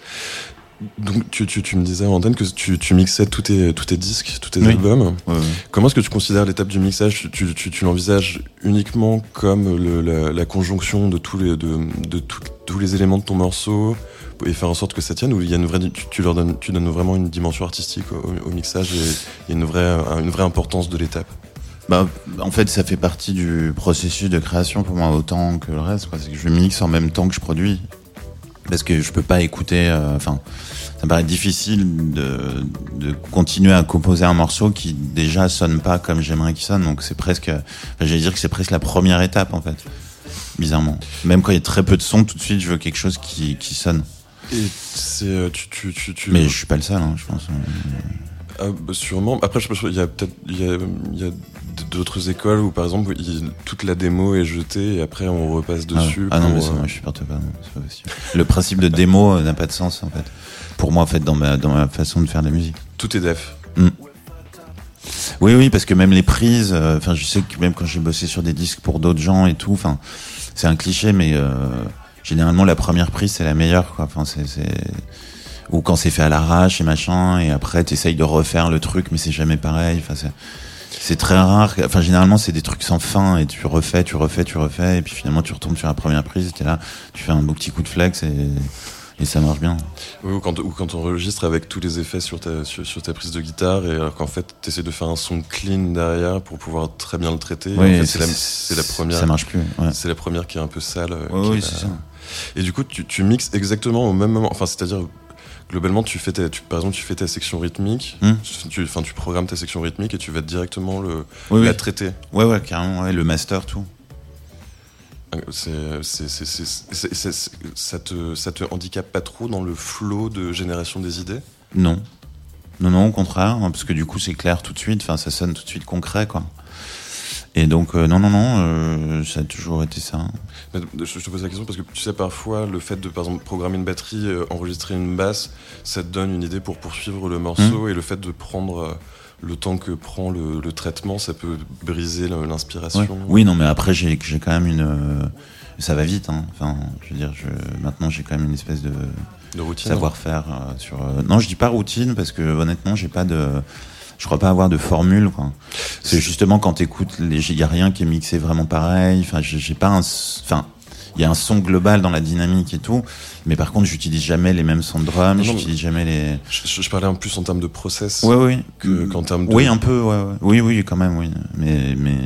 Donc tu, tu, tu me disais en que tu, tu mixais tous tes, tous tes disques, tous tes Oui. albums. Ouais, ouais. Comment est-ce que tu considères l'étape du mixage? Tu, l'envisages uniquement comme le- la, la conjonction de tous les, de, de tout- tous les éléments de ton morceau et faire en sorte que ça tienne ou il y a une vraie, tu, tu leur donnes, tu donnes vraiment une dimension artistique au, au mixage et il y a une vraie, une vraie importance de l'étape? Bah, en fait, ça fait partie du processus de création pour moi autant que le reste. quoi. C'est que je mixe en même temps que je produis. Parce que je peux pas écouter. euh, Enfin, ça me paraît difficile de, de continuer à composer un morceau qui déjà sonne pas comme j'aimerais qu'il sonne. Donc c'est presque. J'allais dire que c'est presque la première étape en fait. Bizarrement. Même quand il y a très peu de son, tout de suite, je veux quelque chose qui, qui sonne. Et c'est euh, tu tu tu, tu Mais je suis pas le seul, hein, je pense. Ah, bah, sûrement. Après, je pense qu'il y a peut-être il y a, il y a d'autres écoles où par exemple il- toute la démo est jetée et après on repasse Ah, dessus. ah non, mais ça, euh, moi, je supporte pas. possible. Le principe de démo euh, n'a pas de sens en fait. Pour moi, en fait, dans ma dans ma façon de faire de la musique. tout est def. Oui, oui, parce que même les prises, euh, enfin, je sais que même quand j'ai bossé sur des disques pour d'autres gens et tout, enfin, c'est un cliché, mais euh, généralement la première prise c'est la meilleure, quoi. Enfin, c'est, c'est... ou quand c'est fait à l'arrache et machin, et après t'essayes de refaire le truc, mais c'est jamais pareil. Enfin, c'est, très rare. Enfin, généralement c'est des trucs sans fin, et tu refais, tu refais, tu refais, et puis finalement tu retombes sur la première prise, et t'es là, tu fais un beau petit coup de flex et et ça marche bien. Oui, ou quand, ou quand on enregistre avec tous les effets sur ta, sur, sur ta prise de guitare, et alors qu'en fait, tu essaies de faire un son clean derrière pour pouvoir très bien le traiter. Oui, en fait, c'est- la, première. Ça marche plus. Ouais. C'est la première qui est un peu sale. euh, Ouais, oui, est c'est ça. Et du coup, tu, tu mixes exactement au même moment. Enfin, c'est-à-dire, globalement, tu fais tu, par exemple, tu fais ta section rythmique. Hmm. Tu, tu programmes ta section rythmique et tu vas directement le, Oui, la oui. traiter. Ouais, ouais, carrément, ouais, le master, tout. C'est- c'est- c'est- ça te, ça te handicape pas trop dans le flot de génération des idées? Non. Non, non, au contraire, hein, parce que du coup, c'est clair tout de suite, enfin, ça sonne tout de suite concret, quoi. Et donc, euh, non, non, non, euh, ça a toujours été ça. Mais Je te pose la question parce que tu sais, parfois, le fait de, par exemple, programmer une batterie, euh, enregistrer une basse, ça te donne une idée pour poursuivre le morceau et le fait de prendre euh, le temps que prend le, le traitement, ça peut briser l'inspiration. Ouais. Oui, non, mais après, j'ai quand même une. euh, ça va vite, hein. Enfin, je veux dire, je, maintenant, j'ai quand même une espèce de De routine. savoir-faire euh, sur. euh, non, je dis pas routine parce que honnêtement, j'ai pas de. Je crois pas avoir de formule, quoi. C'est justement quand t'écoutes, il y a rien qui est mixé vraiment pareil. Enfin, j'ai pas un. Enfin, il y a un son global dans la dynamique et tout, mais par contre, j'utilise jamais les mêmes sons de drum, j'utilise jamais les. Je, je- parlais en plus en termes de process. Ouais, oui. que- qu'en termes de- Oui, un peu, ouais, ouais. Oui, oui, quand même, oui. Mais, mais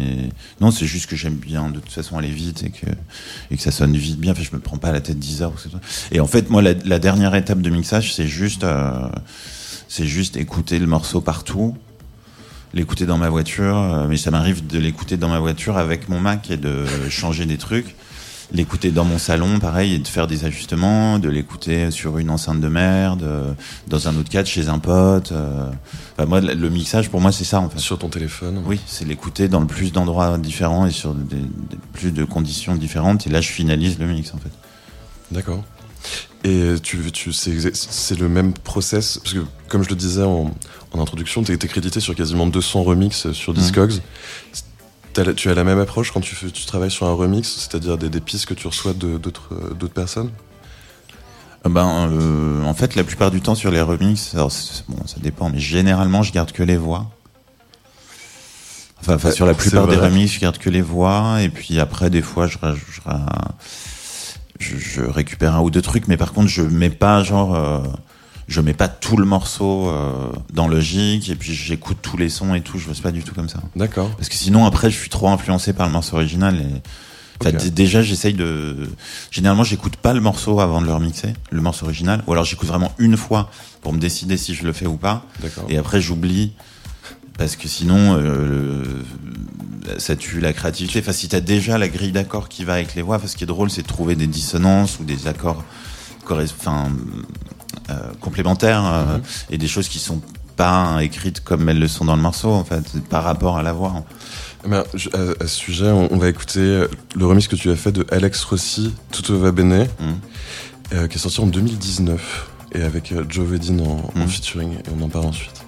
non, c'est juste que j'aime bien de toute façon aller vite et que, et que ça sonne vite bien. Enfin, je me prends pas la tête 10 heures. ou. Et en fait, moi, la, la dernière étape de mixage, c'est juste, euh, c'est juste écouter le morceau partout, l'écouter dans ma voiture. euh, mais ça m'arrive de l'écouter dans ma voiture avec mon Mac et de changer des trucs. L'écouter dans mon salon, pareil, et de faire des ajustements, de l'écouter sur une enceinte de merde, euh, dans un autre cadre, chez un pote. euh. Enfin, moi, le mixage, pour moi, c'est ça, en fait. Sur ton téléphone. Oui, c'est l'écouter dans le plus d'endroits différents et sur des, des- plus de conditions différentes. Et là, je finalise le mix, en fait. D'accord. Et tu, tu, c'est, le même process, parce que comme je le disais en, en introduction, tu été crédité sur quasiment 200 remixes sur Discogs. T'as la- tu as la même approche quand tu, fais, tu travailles sur un remix, c'est-à-dire des, des pistes que tu reçois d'autres, euh, d'autres personnes? Euh, Ben, euh, en fait, la plupart du temps sur les remixes, alors, bon, ça dépend, mais généralement, je garde que les voix. Enfin, enfin, Ouais, sur la plupart des remixes, je garde que les voix, et puis après, des fois, je, je, ra- je, je récupère un ou deux trucs, mais par contre, je mets pas genre, euh, je mets pas tout le morceau euh, dans Logic, et puis j'écoute tous les sons et tout. Je bosse pas du tout comme ça. D'accord. Parce que sinon, après, je suis trop influencé par le morceau original. Et... Déjà, j'essaye de. Généralement, j'écoute pas le morceau avant de le remixer, le morceau original. Ou alors, j'écoute vraiment une fois pour me décider si je le fais ou pas. D'accord. Et après, j'oublie. Parce que sinon, euh, le- ça tue la créativité. Enfin, si t'as déjà la grille d'accords qui va avec les voix, enfin, ce qui est drôle, c'est de trouver des dissonances ou des accords enfin, euh, complémentaires euh, Mhm. et des choses qui sont pas écrites comme elles le sont dans le morceau, en fait, par rapport à la voix. Ben, à, à ce sujet, on, on va écouter euh, le remix que tu as fait de Alex Rossi, Tutto va bene, Mhm. euh, qui est sorti en 2019, et avec Joe Vedin en, en Mhm. featuring, et on en parle ensuite.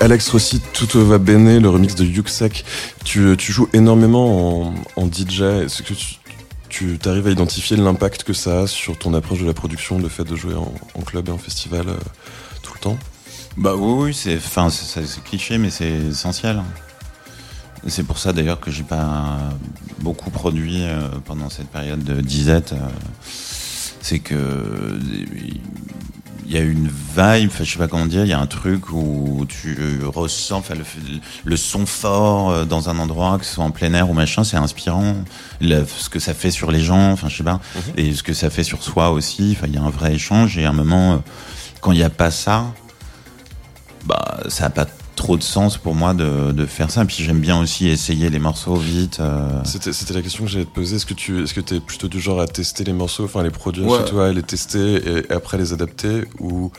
Alex Rossi, Tutto va bene, le remix de Yuxek. Tu, tu joues énormément en, DJ. Est-ce que tu, arrives à identifier l'impact que ça a sur ton approche de la production, le fait de jouer en, club et en festival euh, tout le temps? Bah oui, oui, c'est, cliché, mais c'est essentiel. C'est pour ça d'ailleurs que j'ai pas beaucoup produit euh, pendant cette période de disette. euh, c'est que euh, il y a une vibe, je sais pas comment dire, il y a un truc où tu ressens enfin, le, le son fort euh, dans un endroit, que ce soit en plein air ou machin, c'est inspirant. Le- ce que ça fait sur les gens, enfin je sais pas, et ce que ça fait sur soi aussi. Enfin, il y a un vrai échange et à un moment, euh, quand il n'y a pas ça, bah ça a pas trop de sens pour moi de, de faire ça. Puis j'aime bien aussi essayer les morceaux vite. euh. C'était c'était la question que j'allais te poser. Est-ce que tu est-ce que es plutôt du genre à tester les morceaux, enfin les produire Ouais. chez toi, les tester et après les adapter? Ou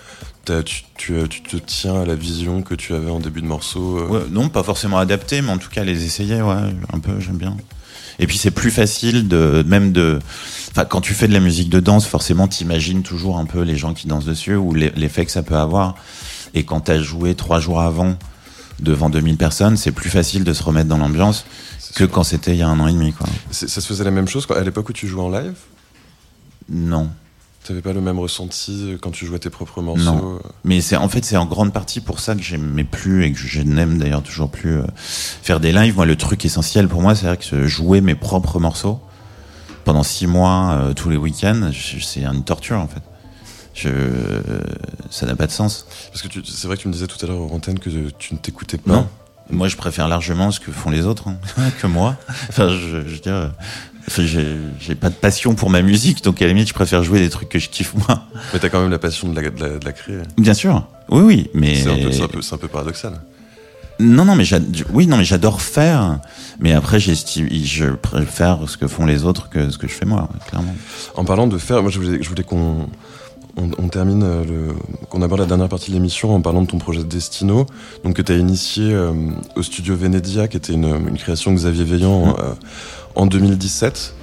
t'as- tu, tu, tu te tiens à la vision que tu avais en début de morceau euh, Ouais, non, pas forcément adapté, mais en tout cas les essayer, ouais, un peu, j'aime bien. Et puis c'est plus facile de même de, enfin quand tu fais de la musique de danse, forcément t'imagines toujours un peu les gens qui dansent dessus ou l'e- l'effet que ça peut avoir. Et quand t'as joué trois jours avant devant 2000 personnes, c'est plus facile de se remettre dans l'ambiance que sûr. quand c'était il y a un an et demi, quoi. Ça se faisait la même chose à l'époque où tu jouais en live? Non. T'avais pas le même ressenti euh, quand tu jouais tes propres morceaux Non. euh, Mais c'est en fait c'est en grande partie pour ça que j'aimais plus et que je n'aime d'ailleurs toujours plus euh, faire des lives. Moi, le truc essentiel pour moi, c'est que jouer mes propres morceaux pendant six mois euh, tous les week-ends, c'est une torture en fait. Ça n'a pas de sens. Parce que c'est vrai que tu me disais tout à l'heure aux antennes que tu ne t'écoutais pas. Non. Moi, je préfère largement ce que font les autres hein, *laughs* que moi. Enfin, je, je veux dire, enfin, j'ai pas de passion pour ma musique, donc à la limite, je préfère jouer des trucs que je kiffe moi. Mais t'as quand même la passion de la, de la, de la créer. Bien sûr. Oui, oui, mais C'est un, peu- un un paradoxal. Non, non, mais oui, non, mais j'adore faire. Mais après, j'estime, je préfère ce que font les autres que ce que je fais moi, clairement. En parlant de faire, moi je voulais, je voulais qu'on on, on termine euh, le, qu'on aborde la dernière partie de l'émission en parlant de ton projet Destino, donc que tu as initié euh, au studio Venedia, qui était une, une création de Xavier Veillant euh, en 2017.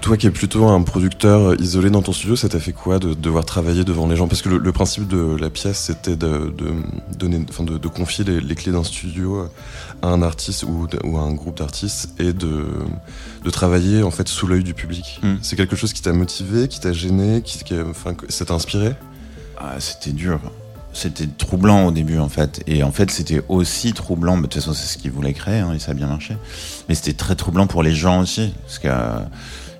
Toi qui es plutôt un producteur isolé dans ton studio, ça t'a fait quoi de devoir travailler devant les gens? Parce que le, le principe de la pièce, c'était de, de donner, enfin de, de confier les, les clés d'un studio à un artiste ou, ou à un groupe d'artistes et de, de travailler en fait sous l'œil du public. Mm. C'est quelque chose qui t'a motivé, qui t'a gêné, qui, qui enfin, ça t'a inspiré? Ah, c'était dur. C'était troublant au début, en fait. Et en fait, c'était aussi troublant. mais De toute façon, c'est ce qu'ils voulaient créer, hein, et ça a bien marché. Mais c'était très troublant pour les gens aussi. Parce que, euh,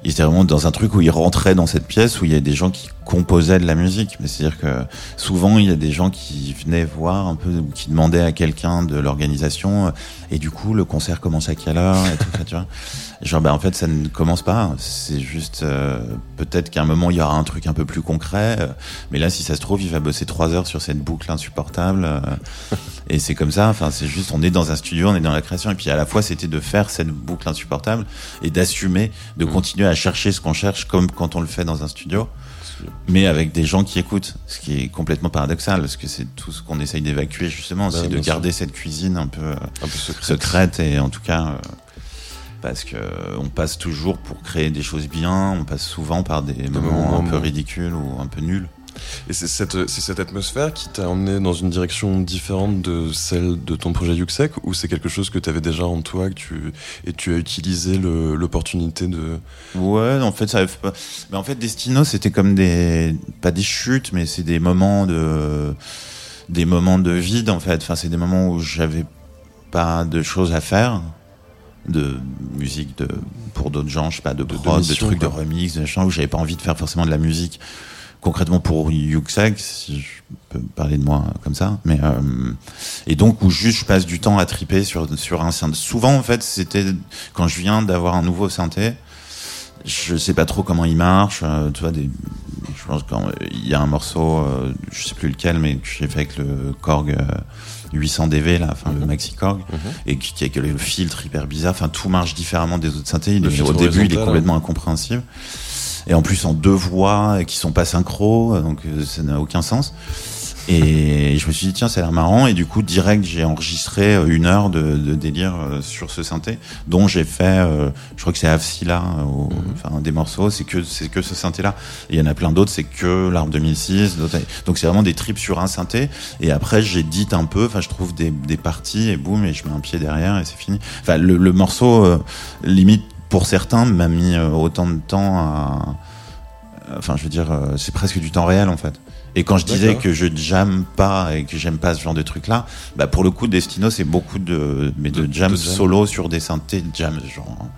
ils étaient vraiment dans un truc où ils rentraient dans cette pièce où il y a des gens qui composaient de la musique. Mais c'est-à-dire que souvent, il y a des gens qui venaient voir un peu, qui demandaient à quelqu'un de l'organisation, euh, et du coup, le concert commence à quelle heure et tout ça, tu vois. *laughs* Genre, bah, en fait, ça ne commence pas. C'est juste, euh, peut-être qu'à un moment, il y aura un truc un peu plus concret. euh, mais là, si ça se trouve, il va bosser trois heures sur cette boucle insupportable. euh, *laughs* et c'est comme ça. Enfin, c'est juste, on est dans un studio, on est dans la création. Et puis, à la fois, c'était de faire cette boucle insupportable et d'assumer, de Mhm. continuer à chercher ce qu'on cherche comme quand on le fait dans un studio. Mais avec des gens qui écoutent, ce qui est complètement paradoxal, parce que c'est tout ce qu'on essaye d'évacuer justement, Bah, c'est de sûr. garder cette cuisine un peu euh, Un peu secret. secrète et en tout cas euh, parce que euh, on passe toujours pour créer des choses bien, on passe souvent par des, moments, moments un peu ridicules ou un peu nuls. Et c'est cette, atmosphère qui t'a emmené dans une direction différente de celle de ton projet Yuxek ou c'est quelque chose que tu avais déjà en toi que tu, et tu as utilisé l'opportunité de. Ouais, en fait, ça. Mais en fait, Destino, c'était comme des pas des chutes, mais c'est des moments de des moments de vide en fait. Enfin, c'est des moments où j'avais pas de choses à faire, de musique de pour d'autres gens, je sais pas, de prod, de, trucs, de remix, de machin, où j'avais pas envie de faire forcément de la musique. Concrètement pour Yuxek, si je peux parler de moi comme ça, mais euh, et donc où juste je passe du temps à triper sur sur un synthé. Souvent en fait, c'était quand je viens d'avoir un nouveau synthé, je sais pas trop comment il marche. euh, tu vois, des, je pense quand il y a un morceau, euh, je sais plus lequel, mais que j'ai fait avec le Korg euh, 800 DV là, enfin le Maxi Korg, et qui, qui a le filtre hyper bizarre. Enfin, tout marche différemment des autres synthés. Il est- au début, il est complètement incompréhensible. Et en plus en deux voix qui sont pas synchro, donc euh, ça n'a aucun sens. Et je me suis dit, tiens, ça a l'air marrant. Et du coup, direct, j'ai enregistré euh, une heure de, de délire euh, sur ce synthé, dont j'ai fait, euh, je crois que c'est Avsila, enfin, des morceaux, c'est que, c'est que ce synthé-là. Il y en a plein d'autres, c'est que l'arbre 2006. d'autres- Donc c'est vraiment des trips sur un synthé. Et après, j'édite un peu, enfin, je trouve des, des parties et boum, et je mets un pied derrière et c'est fini. Enfin, le, le morceau, euh, limite, pour certains, m'a mis autant de temps à, enfin, je veux dire, c'est presque du temps réel en fait. Et quand je disais que je jamme pas et que j'aime pas ce genre de truc là, bah pour le coup Destino c'est beaucoup de mais de, De- jam de jam. solo sur des synthés de jam genre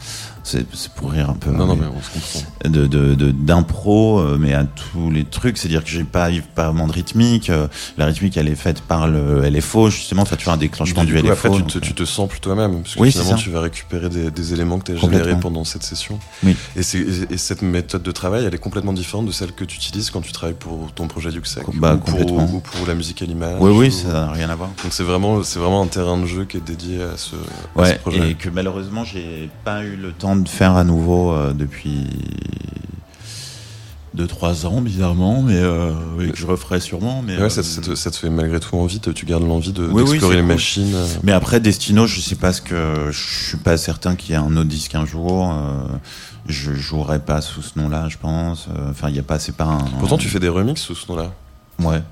c'est pour rire un peu. Non, non, mais mais on se comprend. de d'impro euh, mais à tous les trucs c'est à dire que j'ai pas pas vraiment de rythmique euh, la rythmique elle est faite par le LFO justement enfin tu vois un déclenchement Du du, coup, LFO après, tu te, euh, tu te samples toi-même, parce que Oui, finalement, tu vas récupérer des, des éléments que tu as générés pendant cette session. Oui. Et, c'est- et- et cette méthode de travail, elle est complètement différente de celle que tu utilises quand tu travailles pour ton projet Yuxek Bah, ou, pour, complètement. ou pour la musique à l'image. oui oui ou- ça n'a rien à voir Donc c'est vraiment, c'est vraiment un terrain de jeu qui est dédié à ce, à ce projet. et que malheureusement j'ai pas eu le temps de faire à nouveau euh, depuis 2-3 ans bizarrement, mais euh, oui, que je referai sûrement. Mais, ouais, euh, ça, ça te, ça te fait malgré tout envie, te- tu gardes l'envie de, Oui, d'explorer les cool. machines. mais après Destino, je sais pas ce que je suis pas certain qu'il y ait un autre disque un jour. euh, je jouerai pas sous ce nom-là, je pense. Enfin, il y a pas, c'est pas un. Pourtant, tu fais des remixes sous ce nom-là. Ouais.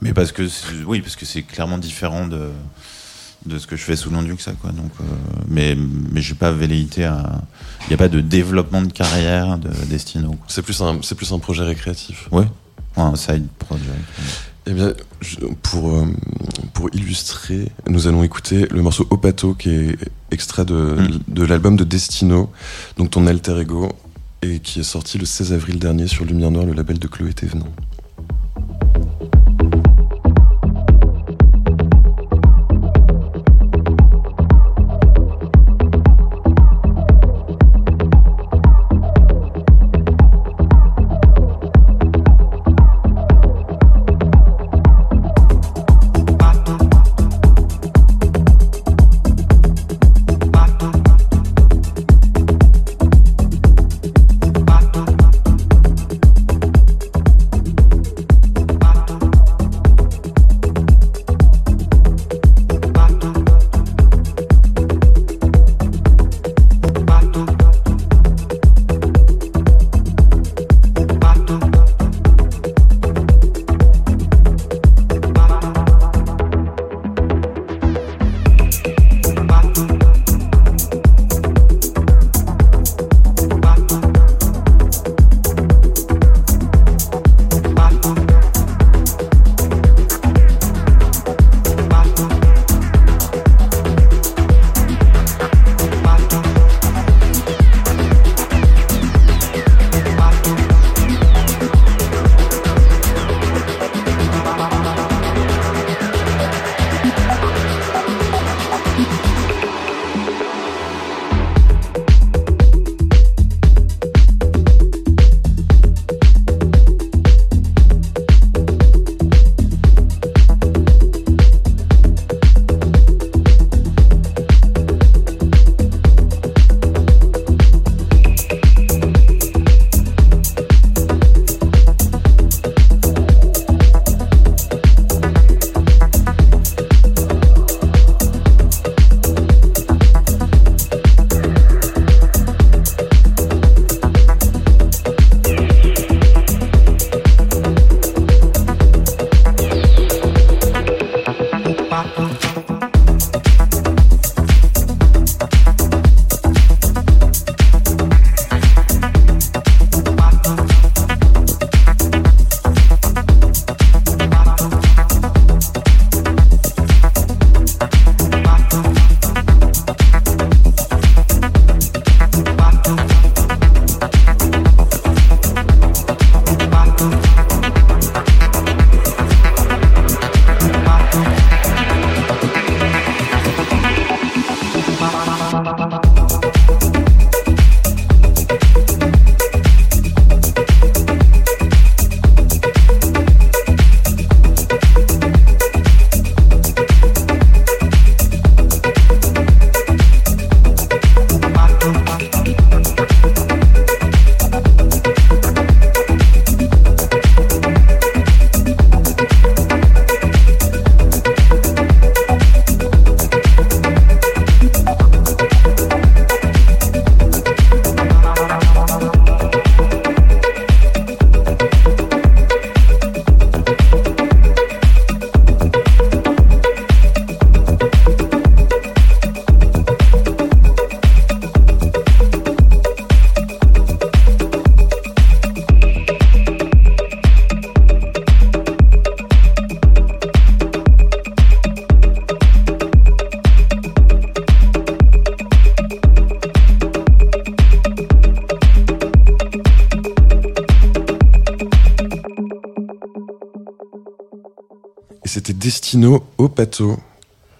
Mais parce que oui, parce que c'est clairement différent de de ce que je fais sous le nom du ça quoi. Donc, euh, mais mais j'ai pas velléité à. Il y a pas de développement de carrière de Destino. C'est plus un, c'est plus un projet récréatif. Ouais. Ouais, un side project. Eh bien, je- pour, euh, pour illustrer, nous allons écouter le morceau Opato qui est extrait de, Mm. de l'album de Destino, donc ton alter ego, et qui est sorti le 16 avril dernier sur Lumière Noire, le label de Chloé Thévenin.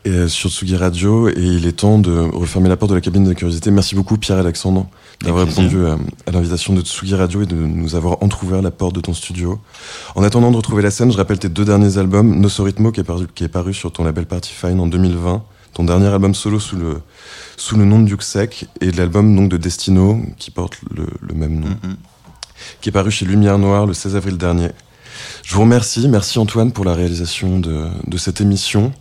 Et, euh, sur Tsugi Radio. Et il est temps de refermer la porte de la cabine de curiosité. Merci beaucoup, Pierre-Alexandre, d'avoir répondu à, à l'invitation de Tsugi Radio et de nous avoir entrouvert la porte de ton studio. En attendant de retrouver la scène, je rappelle tes deux derniers albums. Nosso Ritmo, qui est, paru, qui est paru sur ton label Party Fine en 2020. Ton dernier album solo sous le, sous le nom de Duxek. Et l'album donc de Destino, qui porte le, le même nom Mhm. qui est paru chez Lumière Noire le 16 avril dernier. Je vous remercie, merci Antoine pour la réalisation de, de cette émission.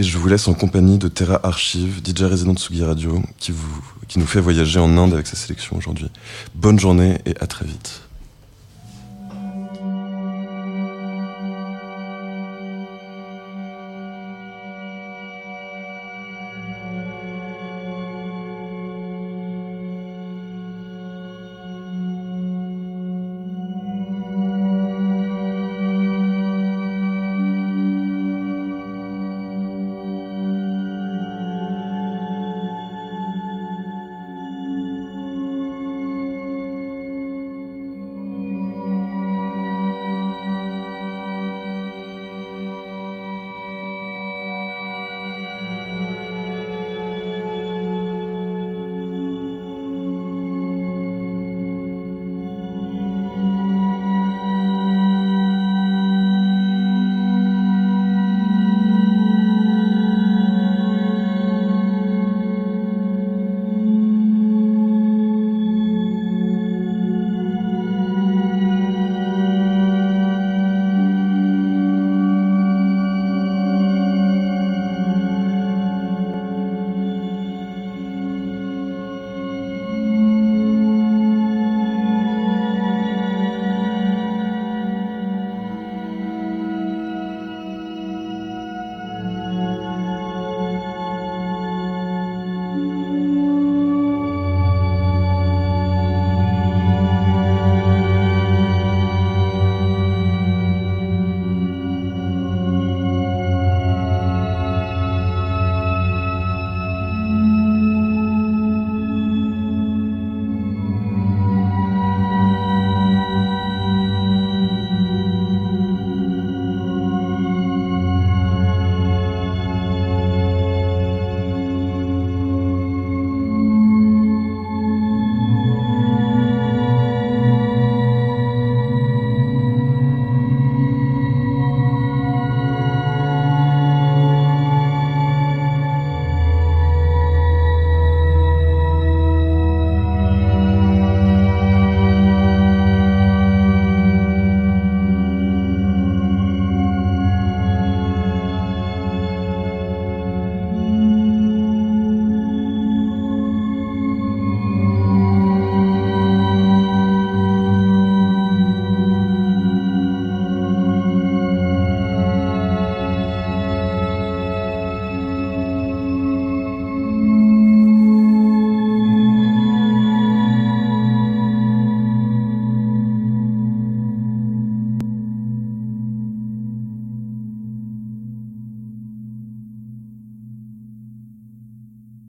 Et je vous laisse en compagnie de Terra Archive, DJ résident de Sugi Radio, qui, vous, qui nous fait voyager en Inde avec sa sélection aujourd'hui. Bonne journée et à très vite.